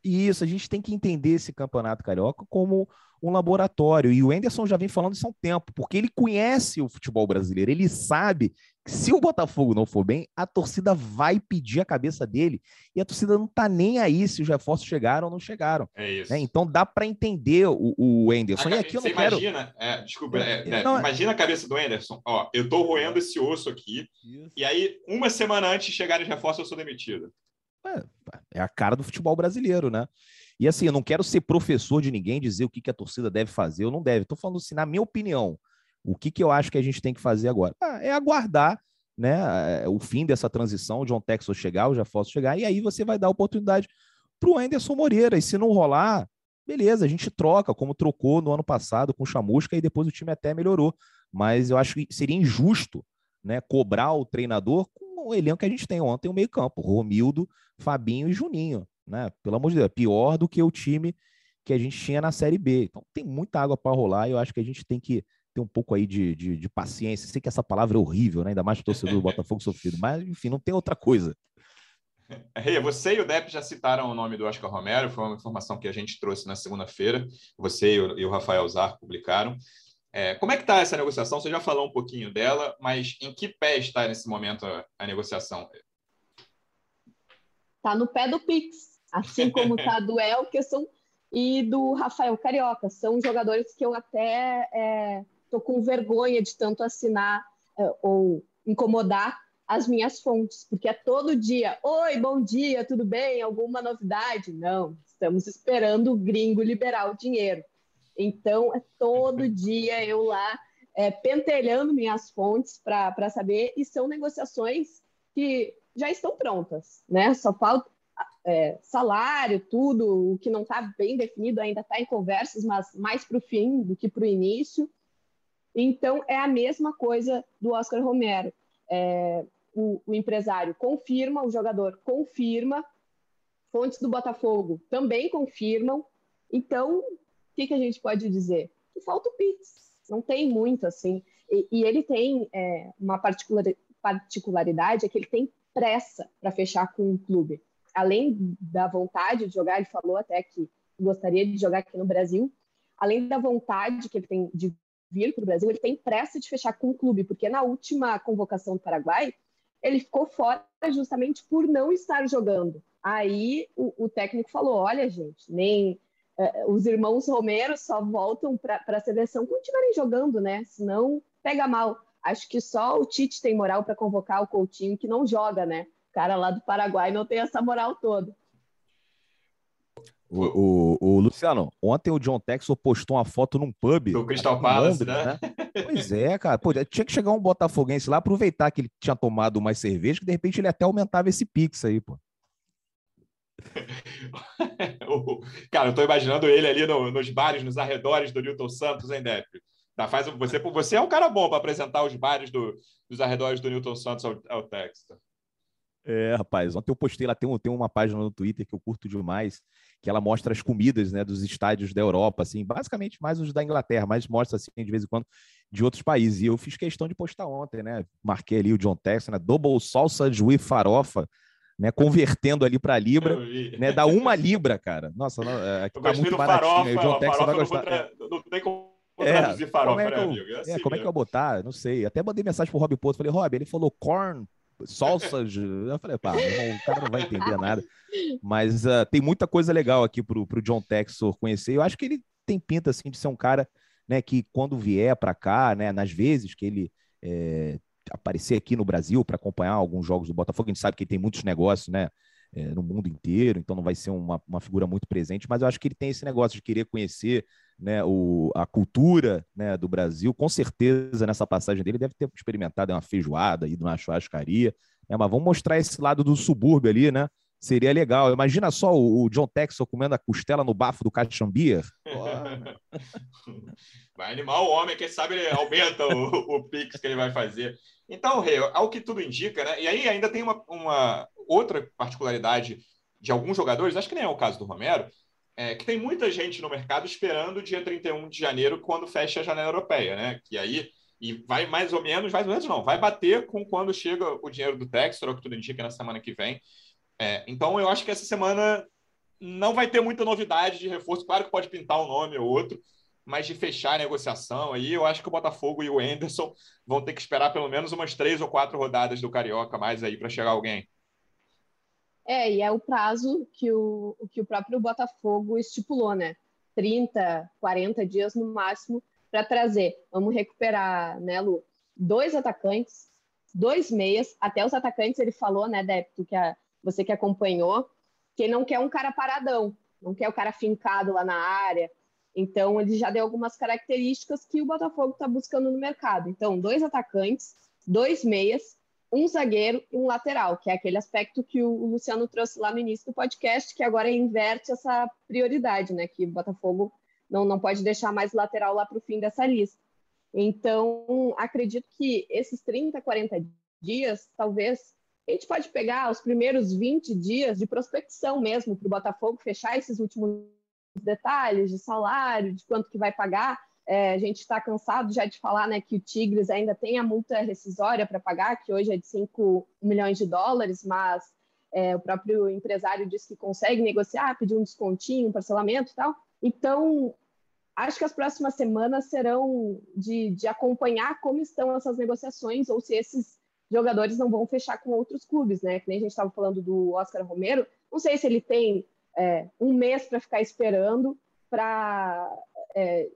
Isso, a gente tem que entender esse campeonato carioca como um laboratório. E o Enderson já vem falando isso há um tempo, porque ele conhece o futebol brasileiro. Ele sabe que se o Botafogo não for bem, a torcida vai pedir a cabeça dele. E a torcida não tá nem aí se os reforços chegaram ou não chegaram. É isso. Né? Então dá para entender o, o Enderson. A, e aqui eu não você quero... imagina, é, desculpa, é, é, não, é- imagina a cabeça do Enderson. Ó, eu tô roendo esse osso aqui. Isso. E aí, uma semana antes de chegarem os reforços, eu sou demitido. É, é a cara do futebol brasileiro, né? E assim, eu não quero ser professor de ninguém, dizer o que, que a torcida deve fazer ou não deve. Estou falando assim, na minha opinião, o que, que eu acho que a gente tem que fazer agora? Ah, é aguardar né, o fim dessa transição, o John Texas chegar, o Jefferson chegar, e aí você vai dar oportunidade para o Anderson Moreira. E se não rolar, beleza, a gente troca, como trocou no ano passado com o Chamusca, e depois o time até melhorou. Mas eu acho que seria injusto né, cobrar o treinador o elenco que a gente tem ontem, o meio-campo, Romildo, Fabinho e Juninho, né? Pelo amor de Deus, é pior do que o time que a gente tinha na Série B. Então tem muita água para rolar e eu acho que a gente tem que ter um pouco aí de, de, de paciência. Sei que essa palavra é horrível, né? ainda mais o torcedor do Botafogo sofrido, mas enfim, não tem outra coisa. Hey, você e o Depp já citaram o nome do Oscar Romero, foi uma informação que a gente trouxe na segunda-feira, você e o Rafael Zar publicaram. É, como é que está essa negociação? Você já falou um pouquinho dela, mas em que pé está nesse momento a, a negociação? Está no pé do Pix, assim como está do Elkerson e do Rafael Carioca. São jogadores que eu até estou é, com vergonha de tanto assinar é, ou incomodar as minhas fontes, porque é todo dia, oi, bom dia, tudo bem? Alguma novidade? Não, estamos esperando o gringo liberar o dinheiro. Então, é todo dia eu lá é, pentelhando minhas fontes para saber, e são negociações que já estão prontas, né? Só falta é, salário, tudo, o que não está bem definido ainda está em conversas, mas mais para o fim do que para o início. Então, é a mesma coisa do Oscar Romero. É, o, o, empresário confirma, o jogador confirma, fontes do Botafogo também confirmam. Então, que, que a gente pode dizer? Que falta o Pix. Não tem muito, assim. E, e ele tem é, uma particular, particularidade, é que ele tem pressa para fechar com o clube. Além da vontade de jogar, ele falou até que gostaria de jogar aqui no Brasil, além da vontade que ele tem de vir para o Brasil, ele tem pressa de fechar com o clube, porque na última convocação do Paraguai, ele ficou fora justamente por não estar jogando. Aí o, o técnico falou: olha, gente, nem os irmãos Romero só voltam para a seleção quando estiverem jogando, né? Senão pega mal. Acho que só o Tite tem moral para convocar o Coutinho, que não joga, né? O cara lá do Paraguai não tem essa moral toda. O, o, o, Luciano, ontem o John Texel postou uma foto num pub. Do Crystal Palace, né? né? Pois é, cara. Pô, tinha que chegar um botafoguense lá, aproveitar que ele tinha tomado mais cerveja, que de repente ele até aumentava esse pix aí, pô. cara, eu tô imaginando ele ali no, nos bares, nos arredores do Newton Santos, hein, Depp? Tá, faz, você, você é um cara bom para apresentar os bares do, dos arredores do Newton Santos ao, ao texto. É, rapaz, ontem eu postei lá, tem, um, tem uma página no Twitter que eu curto demais, que ela mostra as comidas né, dos estádios da Europa, assim, basicamente mais os da Inglaterra, mas mostra assim de vez em quando de outros países. E eu fiz questão de postar ontem, né? Marquei ali o John Texas, né? Double salsa de farofa, né? Convertendo ali para libra, né? Dá uma libra, cara. Nossa, é, aqui tá muito baratinho. Farofa, o John Texas vai gostar. Não tem como é, farofa, como é que né, eu, amigo? É, assim é, como é que eu vou botar? Não sei. Até mandei mensagem pro Rob Porto, falei, Rob, ele falou corn salsas. Eu falei, pá, irmão, o cara não vai entender nada. Mas uh, tem muita coisa legal aqui pro, pro John Texor conhecer. Eu acho que ele tem pinta assim de ser um cara, né, que quando vier para cá, né, nas vezes que ele é, aparecer aqui no Brasil para acompanhar alguns jogos do Botafogo, a gente sabe que ele tem muitos negócios, né? É, no mundo inteiro, então não vai ser uma, uma figura muito presente, mas eu acho que ele tem esse negócio de querer conhecer né, o, a cultura né, do Brasil, com certeza nessa passagem dele deve ter experimentado uma feijoada, ido na churrascaria, né, mas vamos mostrar esse lado do subúrbio ali, né? Seria legal. Imagina só o, o John Texel comendo a costela no bafo do Caxambier. vai animar o homem, quem sabe ele aumenta o, o pix que ele vai fazer. Então, Rei, ao que tudo indica, né? E aí ainda tem uma, uma outra particularidade de alguns jogadores, acho que nem é o caso do Romero, é, que tem muita gente no mercado esperando o dia 31 de janeiro, quando fecha a janela europeia, né? Que aí e vai mais ou menos, mais ou menos não, vai bater com quando chega o dinheiro do Textor, o que tudo indica na semana que vem. É, então eu acho que essa semana não vai ter muita novidade de reforço. Claro que pode pintar um nome ou outro, mas de fechar a negociação aí, eu acho que o Botafogo e o Anderson vão ter que esperar pelo menos umas três ou quatro rodadas do Carioca mais aí para chegar alguém. É, e é o prazo que o, que o próprio Botafogo estipulou, né? 30, 40 dias no máximo para trazer. Vamos recuperar, né, Lu? Dois atacantes, dois meias, até os atacantes ele falou, né, Débito, que a, você que acompanhou, que não quer um cara paradão, não quer o cara fincado lá na área. Então, ele já deu algumas características que o Botafogo está buscando no mercado. Então, dois atacantes, dois meias, um zagueiro e um lateral, que é aquele aspecto que o Luciano trouxe lá no início do podcast, que agora inverte essa prioridade, né? Que o Botafogo não, não pode deixar mais lateral lá para o fim dessa lista. Então, acredito que esses 30, 40 dias, talvez a gente pode pegar os primeiros 20 dias de prospecção mesmo para o Botafogo fechar esses últimos detalhes de salário, de quanto que vai pagar, é, a gente está cansado já de falar né, que o Tigres ainda tem a multa rescisória para pagar, que hoje é de 5 milhões de dólares, mas é, o próprio empresário disse que consegue negociar, pedir um descontinho, um parcelamento e tal. Então, acho que as próximas semanas serão de, de acompanhar como estão essas negociações ou se esses jogadores não vão fechar com outros clubes, né? Que nem a gente estava falando do Oscar Romero. Não sei se ele tem é, um mês para ficar esperando para é,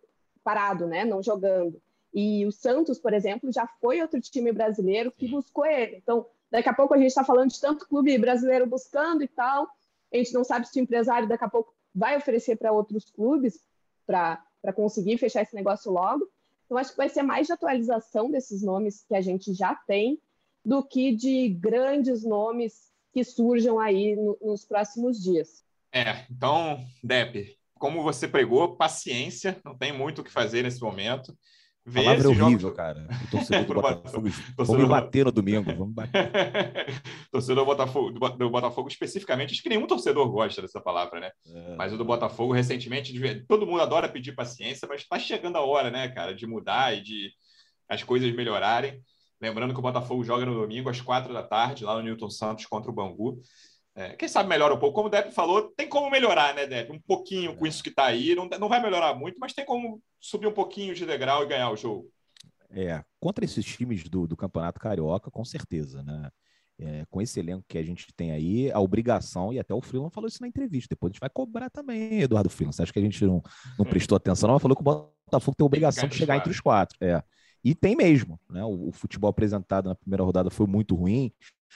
parado, né? Não jogando. E o Santos, por exemplo, já foi outro time brasileiro que buscou ele. Então, daqui a pouco a gente está falando de tanto clube brasileiro buscando e tal. A gente não sabe se o empresário daqui a pouco vai oferecer para outros clubes para conseguir fechar esse negócio logo. Então, acho que vai ser mais de atualização desses nomes que a gente já tem do que de grandes nomes que surjam aí no, nos próximos dias. É, então, Dep, como você pregou, paciência, não tem muito o que fazer nesse momento. Ver palavra é horrível, jogo... cara. O torcedor do Botafogo. Vamos bater no domingo. Vamos bater. torcedor do Botafogo, do Botafogo, especificamente, acho que nenhum torcedor gosta dessa palavra, né? É... Mas o do Botafogo, recentemente, todo mundo adora pedir paciência, mas está chegando a hora, né, cara, de mudar e de as coisas melhorarem. Lembrando que o Botafogo joga no domingo às quatro da tarde, lá no Newton Santos contra o Bangu. É, quem sabe melhora um pouco. Como o Depp falou, tem como melhorar, né, Depp? Um pouquinho com isso que está aí. Não, não vai melhorar muito, mas tem como subir um pouquinho de degrau e ganhar o jogo. É, contra esses times do, do Campeonato Carioca, com certeza, né? É, com esse elenco que a gente tem aí, a obrigação, e até o Freeland falou isso na entrevista, depois a gente vai cobrar também, Eduardo Freeland. Você acha que a gente não, não prestou atenção? Não, falou que o Botafogo tem a obrigação de chegar entre os quatro. É. E tem mesmo, né? O, o, futebol apresentado na primeira rodada foi muito ruim.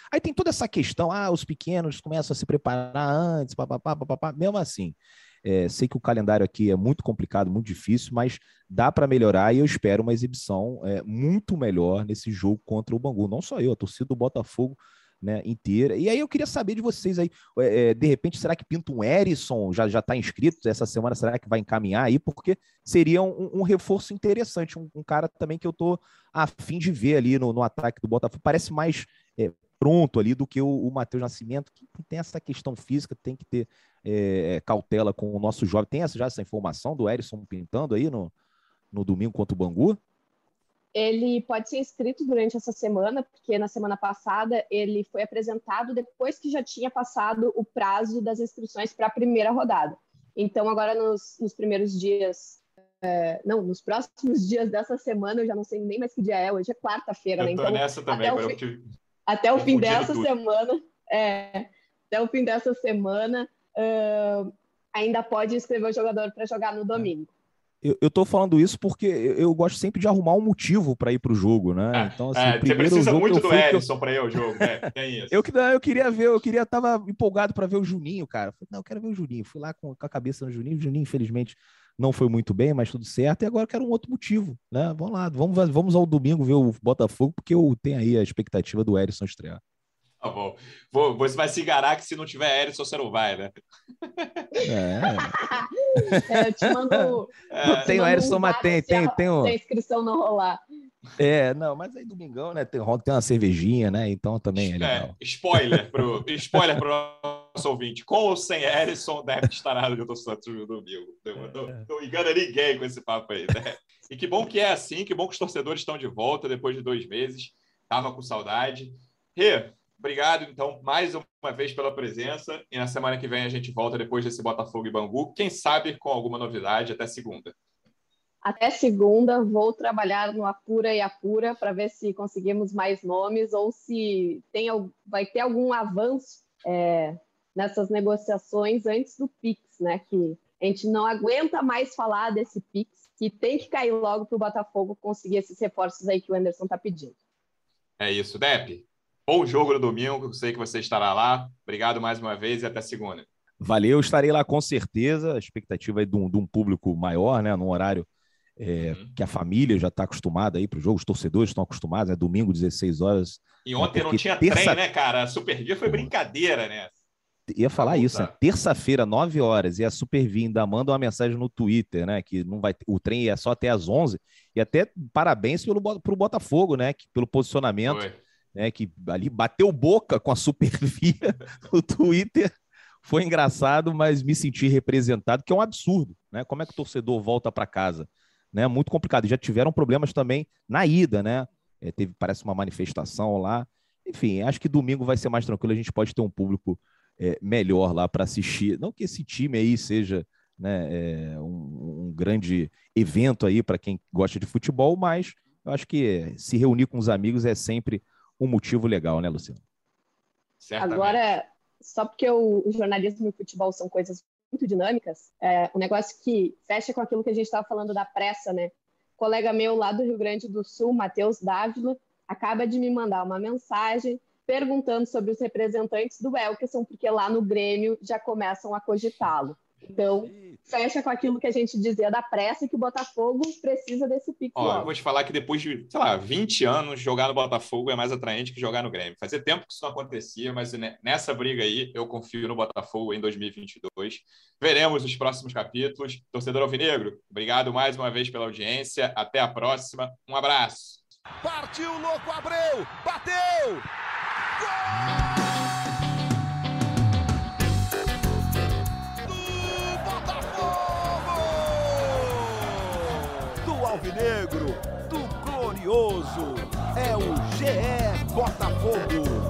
Aí tem toda essa questão, ah, os pequenos começam a se preparar antes, papapá, papapá. Mesmo assim, é, sei que o calendário aqui é muito complicado, muito difícil, mas dá para melhorar e eu espero uma exibição é, muito melhor nesse jogo contra o Bangu. Não só eu, a torcida do Botafogo né, inteira. E aí eu queria saber de vocês aí, é, de repente, será que pinta um Erisson? Já já está inscrito essa semana? Será que vai encaminhar aí? Porque seria um, um reforço interessante, um, um, cara também que eu tô a fim de ver ali no, no ataque do Botafogo. Parece mais é, pronto ali do que o, o Matheus Nascimento, que tem essa questão física, tem que ter é, cautela com o nosso jovem. Tem essa, já essa informação do Erisson pintando aí no, no domingo contra o Bangu? Ele pode ser inscrito durante essa semana, porque na semana passada ele foi apresentado depois que já tinha passado o prazo das inscrições para a primeira rodada. Então, agora nos, nos primeiros dias, é, não, nos próximos dias dessa semana, eu já não sei nem mais que dia é, hoje é quarta-feira, né? Então, nessa também, até o, te... até o fim dessa tudo. semana, é, até o fim dessa semana, uh, ainda pode inscrever o jogador para jogar no domingo eu, eu tô falando isso porque eu gosto sempre de arrumar um motivo para ir pro jogo, né? É, então, assim, é, você precisa muito do Ellison para ir ao jogo, né? Tem isso. eu, eu queria ver, eu queria, tava empolgado para ver o Juninho, cara. Falei, não, eu quero ver o Juninho. Fui lá com, com a cabeça no Juninho. O Juninho, infelizmente, não foi muito bem, mas tudo certo. E agora eu quero um outro motivo, né? Vamos lá, vamos, vamos ao domingo ver o Botafogo, porque eu tenho aí a expectativa do Ellison estrear. Tá bom. Vou, você vai se enganar que se não tiver Erisson, você não vai, né? É. é eu te mando. É. Não tem o Erisson, mas tem, tem, tem, o... tem inscrição não rolar. É, não, mas aí domingão, né? Tem, tem uma cervejinha, né? Então também é, é legal. É, spoiler pro, spoiler pro nosso ouvinte. Com ou sem Erisson, deve estar na Nilton Santos no domingo. Não, não, não engana ninguém com esse papo aí, né? E que bom que é assim, que bom que os torcedores estão de volta depois de dois meses. Tava com saudade. Rê, Obrigado, então, mais uma vez pela presença. E na semana que vem a gente volta depois desse Botafogo e Bangu. Quem sabe com alguma novidade até segunda. Até segunda, vou trabalhar no Apura e Apura para ver se conseguimos mais nomes ou se tem, vai ter algum avanço é, nessas negociações antes do Pix, né? Que a gente não aguenta mais falar desse Pix, que tem que cair logo para o Botafogo conseguir esses reforços aí que o Anderson está pedindo. É isso, Depe. Bom jogo no domingo, sei que você estará lá. Obrigado mais uma vez e até segunda. Valeu, estarei lá com certeza. A expectativa é de um, de um público maior, né? Num horário é, uhum. que a família já está acostumada aí para o jogo, os torcedores estão acostumados, é né? domingo, 16 horas. E ontem não tinha terça... trem, né, cara? A Superdia foi brincadeira, né? Ia falar isso, né? Terça-feira, 9 horas, e a Supervinda manda uma mensagem no Twitter, né? Que não vai o trem é só até às 11. E até parabéns pelo, pro Botafogo, né? Que, pelo posicionamento. Foi né, que ali bateu boca com a Supervia no Twitter. Foi engraçado, mas me senti representado, que é um absurdo, né? Como é que o torcedor volta para casa? Né? Muito complicado. Já tiveram problemas também na ida, né? É, teve, parece uma manifestação lá. Enfim, acho que domingo vai ser mais tranquilo. A gente pode ter um público é, melhor lá para assistir. Não que esse time aí seja né, é, um, um grande evento aí para quem gosta de futebol, mas eu acho que se reunir com os amigos é sempre um motivo legal, né, Luciano? Certamente. Agora, só porque o, jornalismo e o futebol são coisas muito dinâmicas, é um negócio que fecha com aquilo que a gente estava falando da pressa, né? colega meu lá do Rio Grande do Sul, Matheus Dávila, acaba de me mandar uma mensagem perguntando sobre os representantes do Elkerson, porque lá no Grêmio já começam a cogitá-lo. Então, fecha com aquilo que a gente dizia da pressa que o Botafogo precisa desse pique. Ó, eu vou te falar que depois de, sei lá, 20 anos, jogar no Botafogo é mais atraente que jogar no Grêmio. Fazia tempo que isso não acontecia, mas nessa briga aí eu confio no Botafogo em 2022. Veremos os próximos capítulos. Torcedor Alvinegro, obrigado mais uma vez pela audiência. Até a próxima. Um abraço. Partiu, louco, Abreu! Bateu! Gol! Glorioso, é o GE Botafogo.